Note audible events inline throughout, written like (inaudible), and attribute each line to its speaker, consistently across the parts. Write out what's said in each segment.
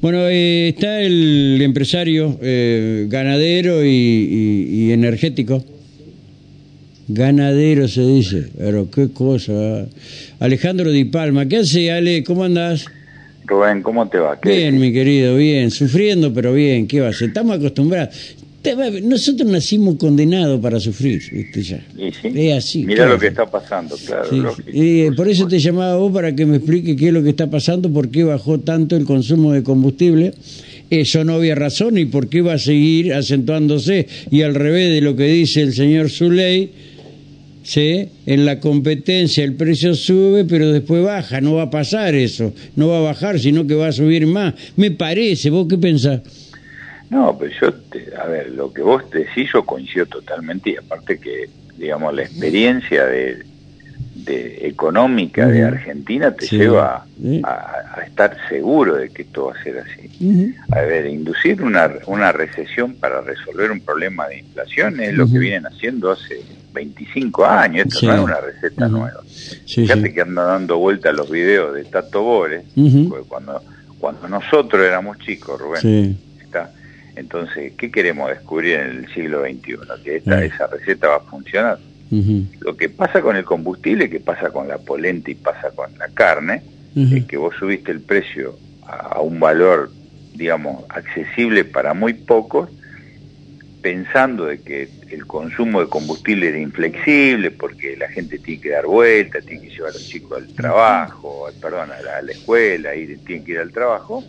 Speaker 1: Bueno, eh, está el empresario eh, ganadero y, y- y energético. Ganadero se dice, pero qué cosa. Alejandro Di Palma, ¿qué hace Ale? ¿Cómo andás?
Speaker 2: Rubén, ¿cómo te va? ¿Qué
Speaker 1: Bien, mi querido, bien, sufriendo, pero bien, ¿qué va a? Estamos acostumbrados. Nosotros nacimos condenados para sufrir, ¿viste ya?
Speaker 2: Sí,
Speaker 1: Es así.
Speaker 2: Mira
Speaker 1: claro.
Speaker 2: lo que está pasando, claro.
Speaker 1: Sí, eh, por eso te llamaba vos para que me explique qué es lo que está pasando, por qué bajó tanto el consumo de combustible. Eso no había razón y por qué va a seguir acentuándose. Y al revés de lo que dice el señor Zuley, ¿sí? en la competencia el precio sube, pero después baja. No va a pasar eso. No va a bajar, sino que va a subir más. Me parece. ¿Vos qué pensás?
Speaker 2: No, pero yo, te- a ver, lo que vos decís yo coincido totalmente y aparte que, digamos, la experiencia de, de económica de. Argentina te
Speaker 1: Sí.
Speaker 2: lleva a, a estar seguro de que esto va a ser así. A ver, inducir una, una recesión para resolver un problema de inflación es lo que vienen haciendo hace 25 años. Esto
Speaker 1: Sí.
Speaker 2: no es una receta nueva.
Speaker 1: Sí,
Speaker 2: Fíjate que anda dando vuelta los videos de Tato Bores, cuando, cuando nosotros éramos chicos, Rubén, está. Entonces, ¿qué queremos descubrir en el siglo XXI? Que esta, esa receta va a funcionar. Lo que pasa con el combustible, que pasa con la polenta y pasa con la carne, es que vos subiste el precio a, a un valor, digamos, accesible para muy pocos, pensando de que el consumo de combustible era inflexible porque la gente tiene que dar vuelta, tiene que llevar a los chicos al trabajo, perdón, a la, a la escuela, ir, tiene que ir al trabajo.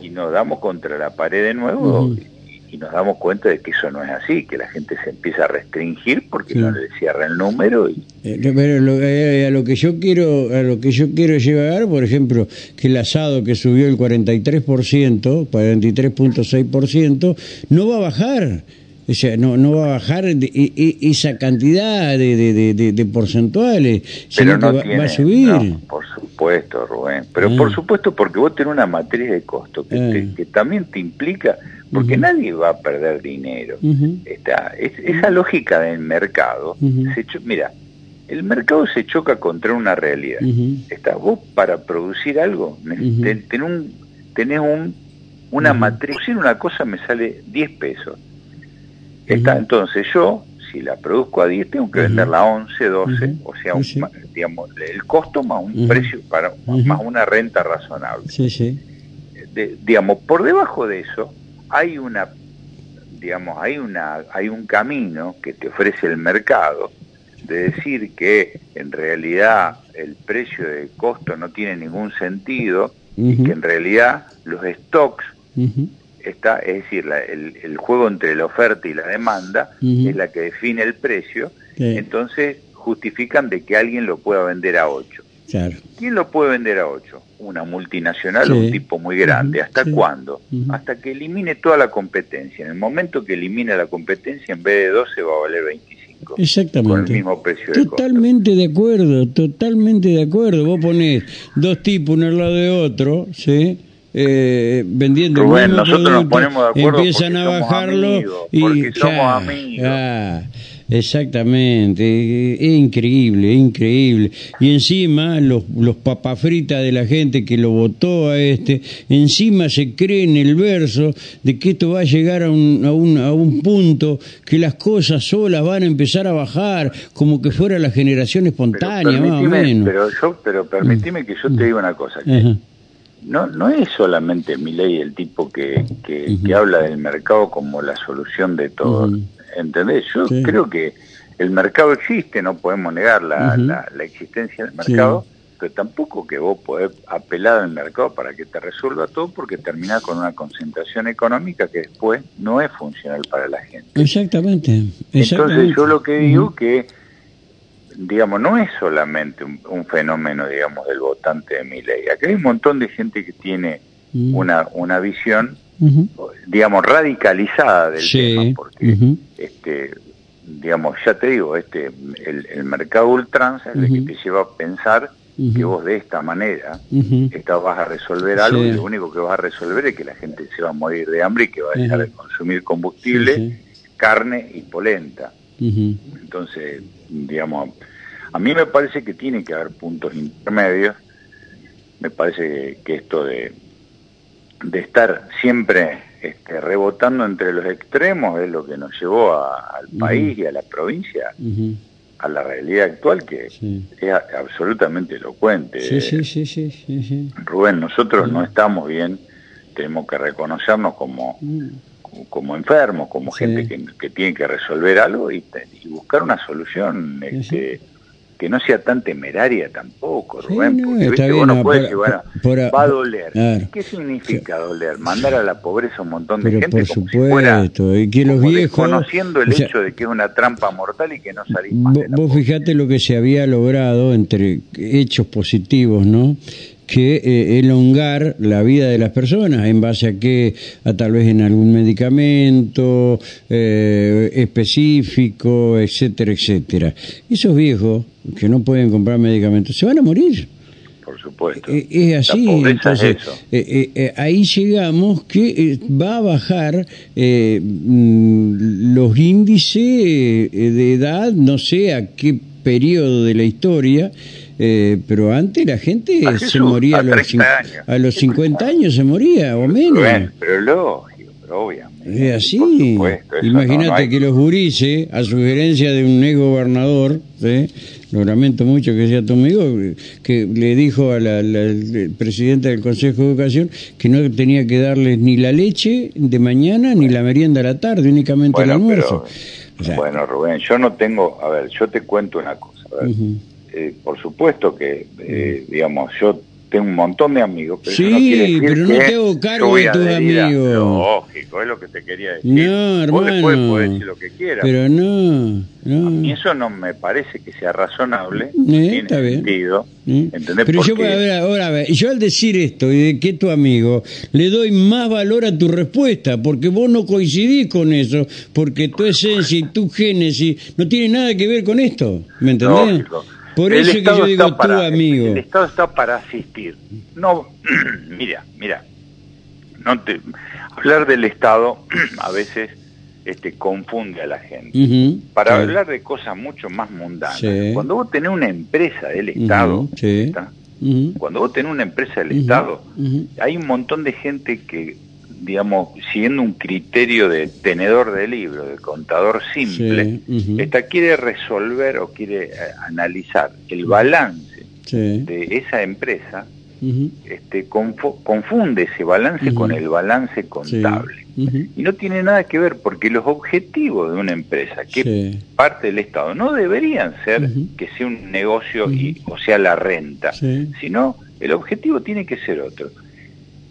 Speaker 2: Y nos damos contra la pared de nuevo y, y nos damos cuenta de que eso no es así, que la gente se empieza a restringir porque
Speaker 1: Sí.
Speaker 2: no le cierra el número y
Speaker 1: Eh, Pero lo- eh, a lo que yo quiero a lo que yo quiero llegar, por ejemplo, que el asado que subió el 43%, 43.6%, no va a bajar. O sea, no, no va a bajar de- esa cantidad de, porcentuales, sino
Speaker 2: no
Speaker 1: que va,
Speaker 2: tiene,
Speaker 1: va a subir.
Speaker 2: no, por supuesto Rubén. Pero por supuesto porque vos tenés una matriz de costo que, te- que también te implica porque nadie va a perder dinero. Está, es- esa lógica del mercado se mira el mercado se choca contra una realidad. Está vos para producir algo ne-
Speaker 1: Ujú.
Speaker 2: ten- ten un, tenés un una matriz. Producir una cosa me sale 10 pesos. Está entonces yo si la produzco a 10 tengo que venderla a 11 12
Speaker 1: Ujú.
Speaker 2: o sea un-
Speaker 1: sí.
Speaker 2: digamos el costo más un precio para más una renta razonable
Speaker 1: Sí, sí.
Speaker 2: De- digamos por debajo de eso hay una digamos hay una hay un camino que te ofrece el mercado de decir que en realidad el precio de costo no tiene ningún sentido y que en realidad los stocks. Está es decir la- el, el juego entre la oferta y la demanda es la que define el precio
Speaker 1: Sí,
Speaker 2: entonces justifican de que alguien lo pueda vender a 8
Speaker 1: claro.
Speaker 2: ¿Quién lo puede vender a 8? Una multinacional o un tipo muy grande. ¿Hasta
Speaker 1: sí.
Speaker 2: cuándo? Hasta que elimine toda la competencia. En el momento que elimine la competencia, en vez de 12 va a valer 25. Con el
Speaker 1: Exactamente.
Speaker 2: mismo precio de.
Speaker 1: Totalmente de acuerdo, totalmente de acuerdo. Vos ponés dos tipos uno al lado de otro, ¿sí? Eh, vendiendo
Speaker 2: Rubén,
Speaker 1: el mismo
Speaker 2: nosotros nos ponemos de acuerdo
Speaker 1: empiezan
Speaker 2: porque
Speaker 1: a
Speaker 2: somos
Speaker 1: bajarlo
Speaker 2: amigos,
Speaker 1: y
Speaker 2: porque somos
Speaker 1: ya,
Speaker 2: amigos.
Speaker 1: ya. Exactamente, es increíble, es increíble. Y encima los, los papas fritas de la gente que lo votó a este, encima se cree en el verso de que esto va a llegar a un, a un, a un punto que las cosas solas van a empezar a bajar, como que fuera la generación
Speaker 2: Pero
Speaker 1: espontánea, más o menos.
Speaker 2: pero yo, pero permitime que yo te diga una cosa. que. No, no es solamente Milei el tipo que, que, que habla del mercado como la solución de todo. ¿Entendés? Yo
Speaker 1: Sí.
Speaker 2: creo que el mercado existe, no podemos negar la, la, la existencia del mercado, pero tampoco que vos podés apelar al mercado para que te resuelva todo porque termina con una concentración económica que después no es funcional para la gente.
Speaker 1: Exactamente, exactamente.
Speaker 2: Entonces yo lo que digo que, digamos, no es solamente un, un fenómeno, digamos, del votante de mi ley. Acá hay un montón de gente que tiene
Speaker 1: Ujú.
Speaker 2: una, una visión, digamos, radicalizada del
Speaker 1: Sí,
Speaker 2: tema, porque, este, digamos, ya te digo, este, el, el mercado ultranza es el que te lleva a pensar que vos de esta manera esta vas a resolver algo
Speaker 1: Sí.
Speaker 2: y lo único que vas a resolver es que la gente se va a morir de hambre y que va a dejar de consumir combustible,
Speaker 1: Sí,
Speaker 2: carne y polenta.
Speaker 1: Ujú.
Speaker 2: Entonces, digamos, a mí me parece que tiene que haber puntos intermedios. Me parece que esto de, de estar siempre este, rebotando entre los extremos es lo que nos llevó al país y a la provincia a la realidad actual que es absolutamente elocuente.
Speaker 1: Sí, sí, sí, sí,
Speaker 2: Rubén, nosotros no estamos bien, tenemos que reconocernos como, mm. Como enfermos, como gente que, que, tiene que resolver algo y, y buscar una solución. Este, que no sea tan temeraria tampoco, Rubén, porque ¿viste? vos no puedes llevar va a doler. ¿Qué significa doler? Mandar a la pobreza un montón de gente
Speaker 1: por supuesto, y que los viejos
Speaker 2: conociendo el hecho de que es una trampa mortal y que no salís más
Speaker 1: Vos, vos fijate lo que se había logrado entre hechos positivos, ¿no? Que eh, elongar la vida de las personas en base a que a tal vez en algún medicamento eh, específico etcétera etcétera. Esos viejos que no pueden comprar medicamentos se van a morir.
Speaker 2: Por supuesto.
Speaker 1: Eh, es así entonces ahí llegamos que va a bajar mm, los índices de edad no sé a qué periodo de la historia eh, pero antes la gente se moría a, los, a los 50 años, se moría, o menos.
Speaker 2: pero lógico, pero obviamente.
Speaker 1: Es así. Imagínate que los gurises, a sugerencia de un ex gobernador, lo lamento mucho que sea tu amigo, que le dijo a la, presidenta del Consejo de Educación que no tenía que darles ni la leche de mañana ni la merienda a la tarde, únicamente el almuerzo.
Speaker 2: bueno, Rubén, yo no tengo, a ver, yo te cuento una cosa. A ver. Eh, por supuesto que, eh, digamos, yo tengo un montón de amigos, pero
Speaker 1: sí,
Speaker 2: no decir
Speaker 1: pero no te hago cargo de tus amigos.
Speaker 2: Lógico, es lo que te quería decir.
Speaker 1: No, hermano. Vos
Speaker 2: después podés decir lo que quieras.
Speaker 1: Pero no, no.
Speaker 2: A mí eso no me parece que sea razonable. Eh, tiene está sentido.
Speaker 1: Bien. ¿Entendés? Pero yo, a ver, ahora, a ver, yo al decir esto y de que tu amigo, le doy más valor a tu respuesta, porque vos no coincidís con eso, porque tu esencia y tu génesis no tiene nada que ver con esto. ¿Me entendés? Lógico. Por eso que yo digo para, amigo.
Speaker 2: El, Estado está para asistir. No, (clears throat) mira, mira. No te, hablar del Estado (clears throat) a veces este, confunde a la gente. para hablar de cosas mucho más mundanas. Cuando vos tenés una empresa del Estado, cuando vos tenés una empresa del Estado, hay un montón de gente que digamos, siguiendo un criterio de tenedor de libro, de contador simple, esta quiere resolver o quiere eh, analizar el balance de esa empresa, este, confunde ese balance con el balance contable. Y no tiene nada que ver porque los objetivos de una empresa, que parte del Estado, no deberían ser que sea un negocio y, o sea la renta, sino el objetivo tiene que ser otro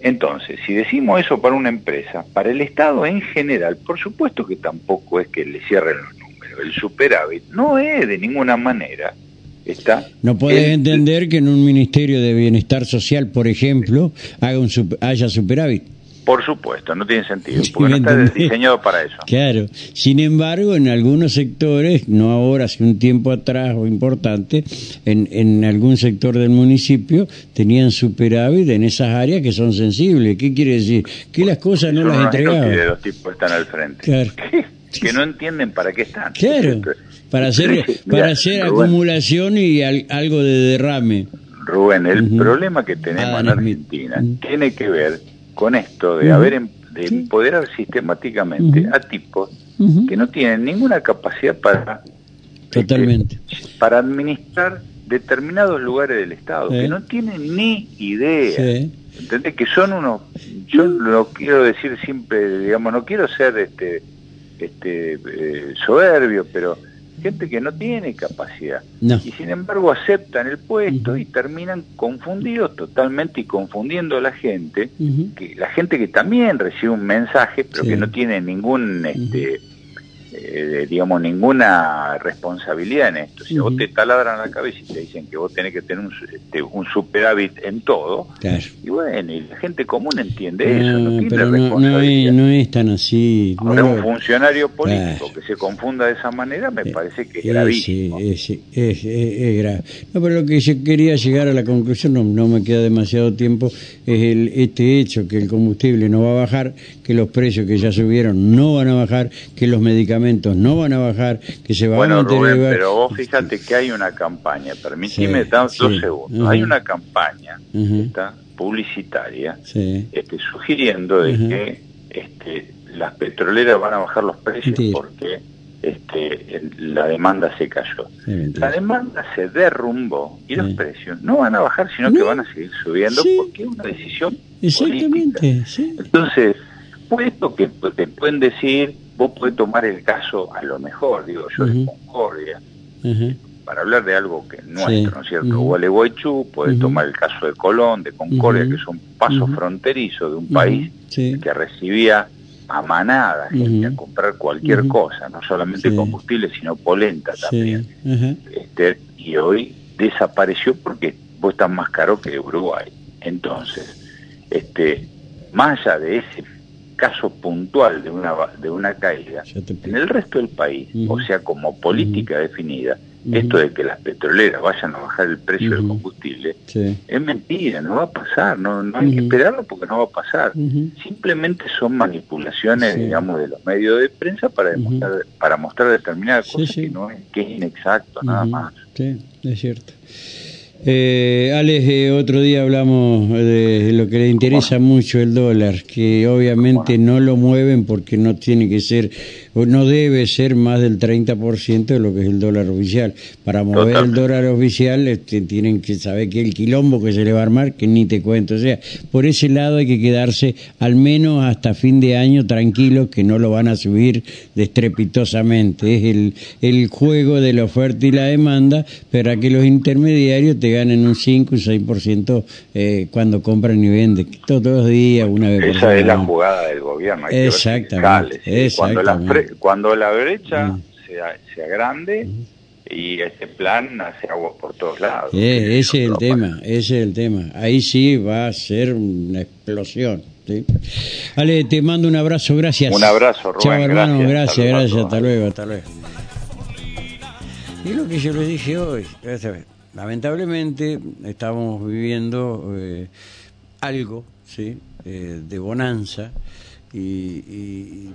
Speaker 2: entonces, si decimos eso para una empresa, para el Estado en general, por supuesto que tampoco es que le cierren los números. El superávit no es de ninguna manera. Está
Speaker 1: no puedes entender que en un Ministerio de Bienestar Social, por ejemplo, haga un, haya superávit.
Speaker 2: Por supuesto, no tiene sentido, porque no está diseñado para eso.
Speaker 1: Claro, sin embargo, en algunos sectores, no ahora, hace un tiempo atrás o importante, en, en algún sector del municipio tenían superávit en esas áreas que son sensibles. ¿Qué quiere decir? Que las cosas no las entregaban.
Speaker 2: Que los tipos están al frente.
Speaker 1: Claro. (laughs)
Speaker 2: que no entienden para qué están.
Speaker 1: Claro, para hacer, (laughs) para hacer acumulación y algo de derrame.
Speaker 2: Rubén, el problema que tenemos ah, en Argentina tiene que ver con esto de haber em, de empoderar sistemáticamente a tipos que no tienen ninguna capacidad para
Speaker 1: este, totalmente.
Speaker 2: para administrar determinados lugares del Estado que no tienen ni idea. ¿entendés? que son unos yo lo quiero decir siempre digamos no quiero ser este este eh, soberbio pero gente que no tiene capacidad. Y sin embargo aceptan el puesto y terminan confundidos totalmente y confundiendo a la gente, que la gente que también recibe un mensaje pero que no tiene ningún este, eh, digamos, ninguna responsabilidad en esto. Si vos te taladran la cabeza y te dicen que vos tenés que tener un, este, un superávit en todo, y bueno, y la gente común entiende eso, no tiene
Speaker 1: pero
Speaker 2: responsabilidad.
Speaker 1: No, es, tan así.
Speaker 2: Ahora, un funcionario político que se confunda de esa manera me parece que es gravísimo.
Speaker 1: Es, es, es, grave. No, pero lo que yo quería llegar a la conclusión, no, no me queda demasiado tiempo, es el, este hecho que el combustible no va a bajar, que los precios que ya subieron no van a bajar, que los medicamentos no van a bajar, que se van
Speaker 2: a
Speaker 1: mantener...
Speaker 2: Rubén, pero vos fíjate que hay una campaña, permíteme dos segundos, hay una campaña publicitaria este, sugiriendo de que este, las petroleras van a bajar los precios porque este, la demanda se cayó. la demanda se derrumbó y los precios no van a bajar, sino que van a seguir subiendo porque es una decisión
Speaker 1: Exactamente,
Speaker 2: Entonces, puesto que te pueden decir, vos podés tomar el caso a lo mejor, digo yo, de Concordia, para hablar de algo que nuestro, ¿no es cierto? Gualeguaychú, puede tomar el caso de Colón, de Concordia, que son pasos fronterizos de un país que recibía a manada gente a comprar cualquier cosa, no solamente combustible, sino polenta también. Este, y hoy desapareció porque vos estás más caro que Uruguay. Entonces, este, más allá de ese caso puntual de una de una caída, en el resto del país, o sea, como política definida, esto de que las petroleras vayan a bajar el precio del combustible, es mentira, no va a pasar, no, no hay que esperarlo porque no va a pasar. Simplemente son manipulaciones, digamos, de los medios de prensa para demostrar, para mostrar determinadas cosas que no es, que es inexacto, nada más.
Speaker 1: Sí, es cierto. Eh, Alex, eh, otro día hablamos de lo que le interesa mucho el dólar, que obviamente no lo mueven porque no tiene que ser no debe ser más del 30% de lo que es el dólar oficial. Para mover el dólar oficial este, tienen que saber que el quilombo que se le va a armar, que ni te cuento. O sea, por ese lado hay que quedarse al menos hasta fin de año tranquilos que no lo van a subir destrepitosamente. Es el, el juego de la oferta y la demanda para que los intermediarios te ganen un 5 y 6% eh, cuando compran y venden. Todos los días, una vez
Speaker 2: por Esa es la jugada del gobierno.
Speaker 1: exactamente. exactamente
Speaker 2: cuando la brecha mm. sea, sea, grande y este plan hace agua por todos lados.
Speaker 1: ese es el tema, ese es el tema. Ahí sí va a ser una explosión. ¿sí? Ale, te mando un abrazo, gracias.
Speaker 2: Un abrazo, Rubén.
Speaker 1: Chao, hermano, gracias, gracias, hasta luego, hasta luego. Y lo que yo les dije hoy, lamentablemente estamos viviendo eh, algo ¿sí? Eh, de bonanza y